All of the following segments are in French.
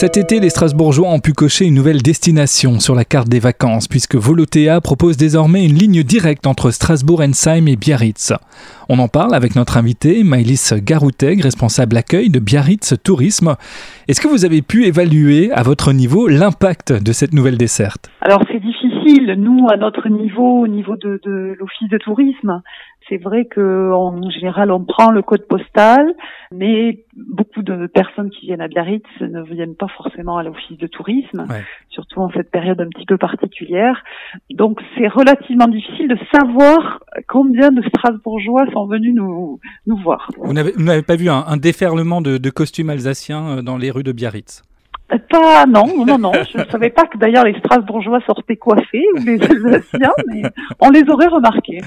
Cet été, les Strasbourgeois ont pu cocher une nouvelle destination sur la carte des vacances, puisque Volotea propose désormais une ligne directe entre Strasbourg-Ensheim et Biarritz. On en parle avec notre invité, Maëlys Garouteg, responsable accueil de Biarritz Tourisme. Est-ce que vous avez pu évaluer à votre niveau l'impact de cette nouvelle desserte? Nous à notre niveau, au niveau de, de l'office de tourisme, c'est vrai que en général on prend le code postal, mais beaucoup de personnes qui viennent à Biarritz ne viennent pas forcément à l'office de tourisme, surtout en cette période un petit peu particulière. Donc c'est relativement difficile de savoir combien de Strasbourgeois sont venus nous, nous voir. Vous n'avez pas vu un, un déferlement de, de costumes alsaciens euh, dans les rues de Biarritz? Pas, non, non, non. Je ne savais pas que d'ailleurs les Strasbourgeois sortaient coiffés ou les Alsaciens, mais on les aurait remarqués.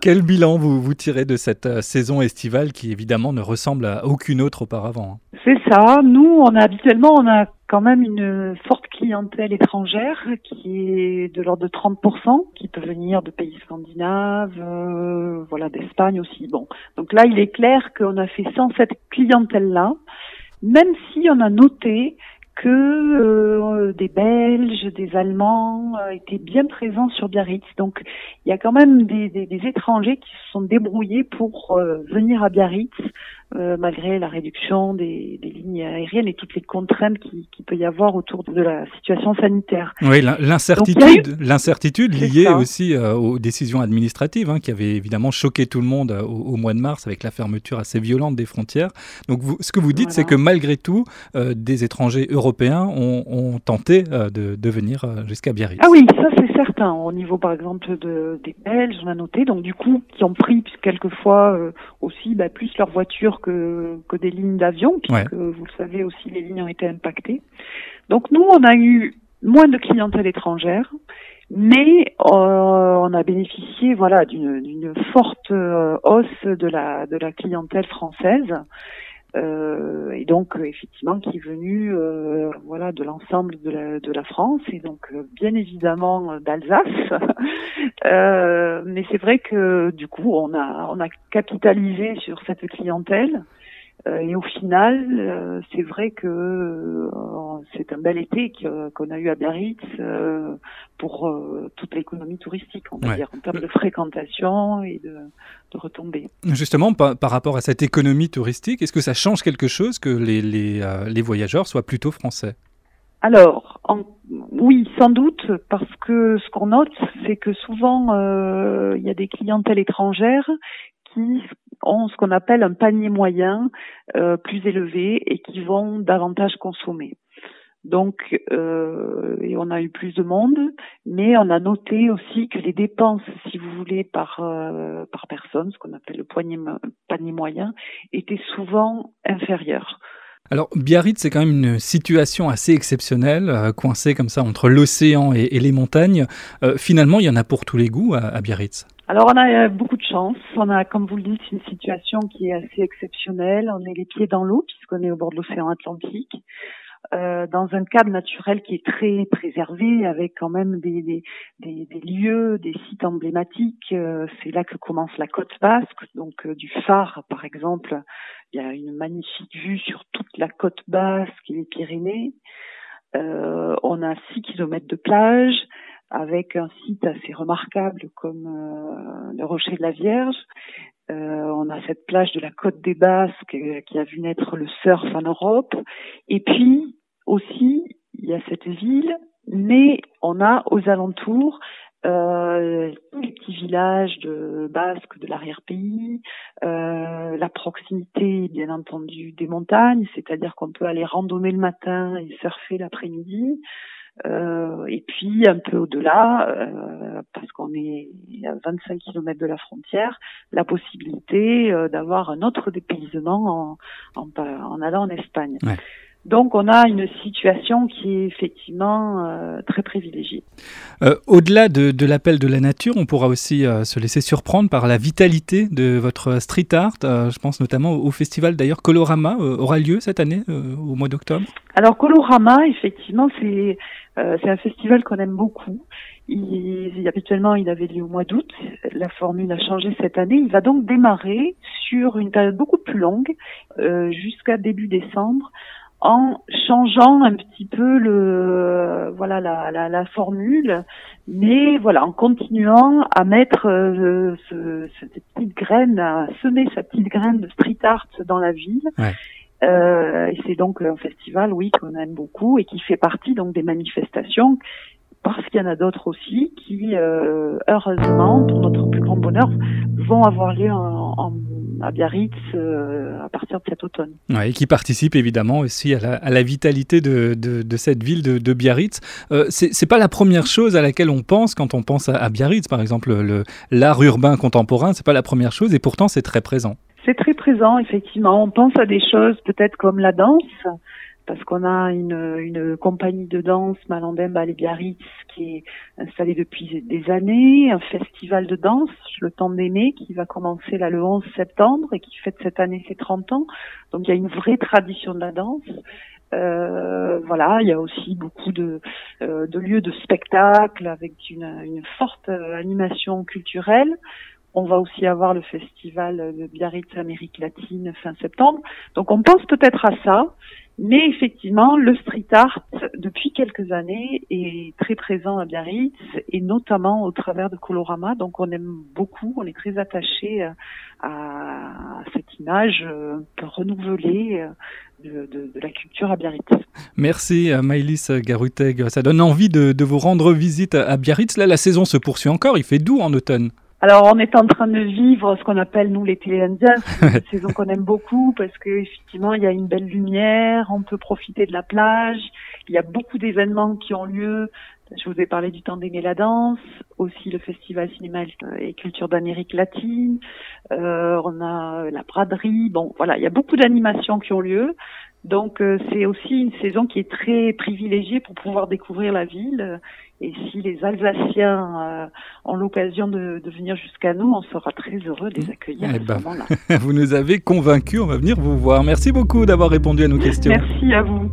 Quel bilan vous, vous tirez de cette euh, saison estivale qui évidemment ne ressemble à aucune autre auparavant hein? C'est ça. Nous, on a habituellement, on a quand même une forte clientèle étrangère qui est de l'ordre de 30%, qui peut venir de pays scandinaves, euh, voilà, d'Espagne aussi. Bon, donc là, il est clair qu'on a fait sans cette clientèle-là, même si on a noté que euh, des Belges, des Allemands euh, étaient bien présents sur Biarritz. Donc il y a quand même des, des, des étrangers qui se sont débrouillés pour euh, venir à Biarritz malgré la réduction des, des, lignes aériennes et toutes les contraintes qui, qui, peut y avoir autour de la situation sanitaire. Oui, l'incertitude, l'incertitude liée aussi aux décisions administratives hein, qui avaient évidemment choqué tout le monde au, mois de mars avec la fermeture assez violente des frontières. Donc vous, ce que vous dites, c'est que malgré tout, des étrangers européens ont, ont tenté de, de, venir jusqu'à Biarritz. Ah oui, ça c'est certain. Au niveau par exemple de, des Belges, on a noté, donc du coup, qui ont pris quelquefois aussi bah, plus leur voiture que, que des lignes d'avion, puisque vous le savez aussi, les lignes ont été impactées. Donc nous, on a eu moins de clientèle étrangère, mais euh, on a bénéficié voilà d'une forte euh, hausse de la de la clientèle française euh, et donc effectivement qui est venu euh, voilà de l'ensemble de la, de la France et donc euh, bien évidemment d'Alsace. Mais c'est vrai que du coup on a on a capitalisé sur cette clientèle. euh, et au final, euh, c'est vrai que euh, c'est un bel été qu'on a eu à Biarritz pour toute l'économie touristique, on va dire, en termes de fréquentation et de, de retombées. Justement, par, par, rapport à cette économie touristique, est-ce que ça change quelque chose que les, les, les voyageurs soient plutôt français? Alors, en, oui, sans doute, parce que ce qu'on note, c'est que souvent, euh, il y a des clientèles étrangères qui ont ce qu'on appelle un panier moyen euh, plus élevé et qui vont davantage consommer. Donc, euh, on a eu plus de monde, mais on a noté aussi que les dépenses, si vous voulez, par euh, par personne, ce qu'on appelle le panier moyen, étaient souvent inférieures. Alors Biarritz, c'est quand même une situation assez exceptionnelle, coincée comme ça entre l'océan et, les montagnes. Finalement, il y en a pour tous les goûts à Biarritz. Alors on a euh, beaucoup de chance. On a, comme vous le dites, une situation qui est assez exceptionnelle. On est les pieds dans l'eau puisqu'on est au bord de l'océan Atlantique. Euh, dans un cadre naturel qui est très préservé, avec quand même des, des, des, lieux, des sites emblématiques. Euh, c'est là que commence la côte basque, donc euh, du phare par exemple. Il y a une magnifique vue sur toute la côte basque et les Pyrénées. on a 6 kilomètres de plage avec un site assez remarquable comme euh, le Rocher de la Vierge. Euh, on a cette plage de la Côte des Basques euh, qui a vu naître le surf en Europe. Et puis aussi, il y a cette ville, mais on a aux alentours euh, villages de basques de l'arrière-pays, euh, la proximité bien entendu des montagnes, c'est-à-dire qu'on peut aller randonner le matin et surfer l'après-midi. Euh, et puis un peu au-delà, euh, parce qu'on est à 25 km de la frontière, la possibilité euh, d'avoir un autre dépaysement en, en, en allant en Espagne. Donc on a une situation qui est effectivement euh, très privilégiée. Euh, Au-delà de, de l'appel de la nature, on pourra aussi euh, se laisser surprendre par la vitalité de votre street art. Euh, je pense notamment au, festival d'ailleurs Colorama euh, aura lieu cette année au mois d'octobre? Alors Colorama, effectivement, c'est c'est un festival qu'on aime beaucoup. Il, il, habituellement, il avait lieu au mois d'août. La formule a changé cette année. Il va donc démarrer sur une période beaucoup plus longue, jusqu'à début décembre en changeant un petit peu le voilà la, la, la formule, mais voilà en continuant à mettre euh, ce, cette petite graine, à semer sa petite graine de street art dans la ville. Ouais. Euh, et c'est donc un festival, oui, qu'on aime beaucoup et qui fait partie donc des manifestations parce qu'il y en a d'autres aussi qui, euh, heureusement, pour notre plus grand bonheur, vont avoir lieu en, en à Biarritz euh, à partir de cet automne. Ouais, et qui participe évidemment aussi à la, à la vitalité de, de, de, cette ville de, de Biarritz. Euh, c'est pas la première chose à laquelle on pense quand on pense à, à Biarritz, par exemple l'art urbain contemporain, c'est pas la première chose et pourtant c'est très présent. C'est très présent, effectivement. On pense à des choses peut-être comme la danse, parce qu'on a une, compagnie de danse, Malandem les Biarritz, qui est installée depuis des années, un festival de danse, le temps d'aimer, qui va commencer là le 11 septembre et qui fête cette année ses 30 ans. Donc il y a une vraie tradition de la danse. Euh, voilà, il y a aussi beaucoup de, euh, lieux de spectacle avec une, une forte animation culturelle. On va aussi avoir le festival de Biarritz Amérique latine fin septembre. Donc on pense peut-être à ça. Mais effectivement, le street art, depuis quelques années, est très présent à Biarritz et notamment au travers de Colorama. Donc on aime beaucoup, on est très attaché à cette image euh, renouvelée euh, de, la culture à Biarritz. Merci Maëlys Garuteg. Ça donne envie de vous rendre visite à Biarritz. Là, la saison se poursuit encore. Il fait doux en automne. Alors, on est en train de vivre ce qu'on appelle nous l'été indien, c'est une saison qu'on aime beaucoup parce que effectivement il y a une belle lumière, on peut profiter de la plage, il y a beaucoup d'événements qui ont lieu. Je vous ai parlé du temps d'aimer la danse, aussi le festival cinéma et culture d'Amérique latine. Euh, on a la braderie. Bon, voilà, il y a beaucoup d'animations qui ont lieu. Donc euh, c'est aussi une saison qui est très privilégiée pour pouvoir découvrir la ville. Et si les Alsaciens euh, ont l'occasion de, de, venir jusqu'à nous, on sera très heureux de les accueillir eh à ce ben, moment-là. vous nous avez convaincus, on va venir vous voir. Merci beaucoup d'avoir répondu à nos questions. Merci à vous.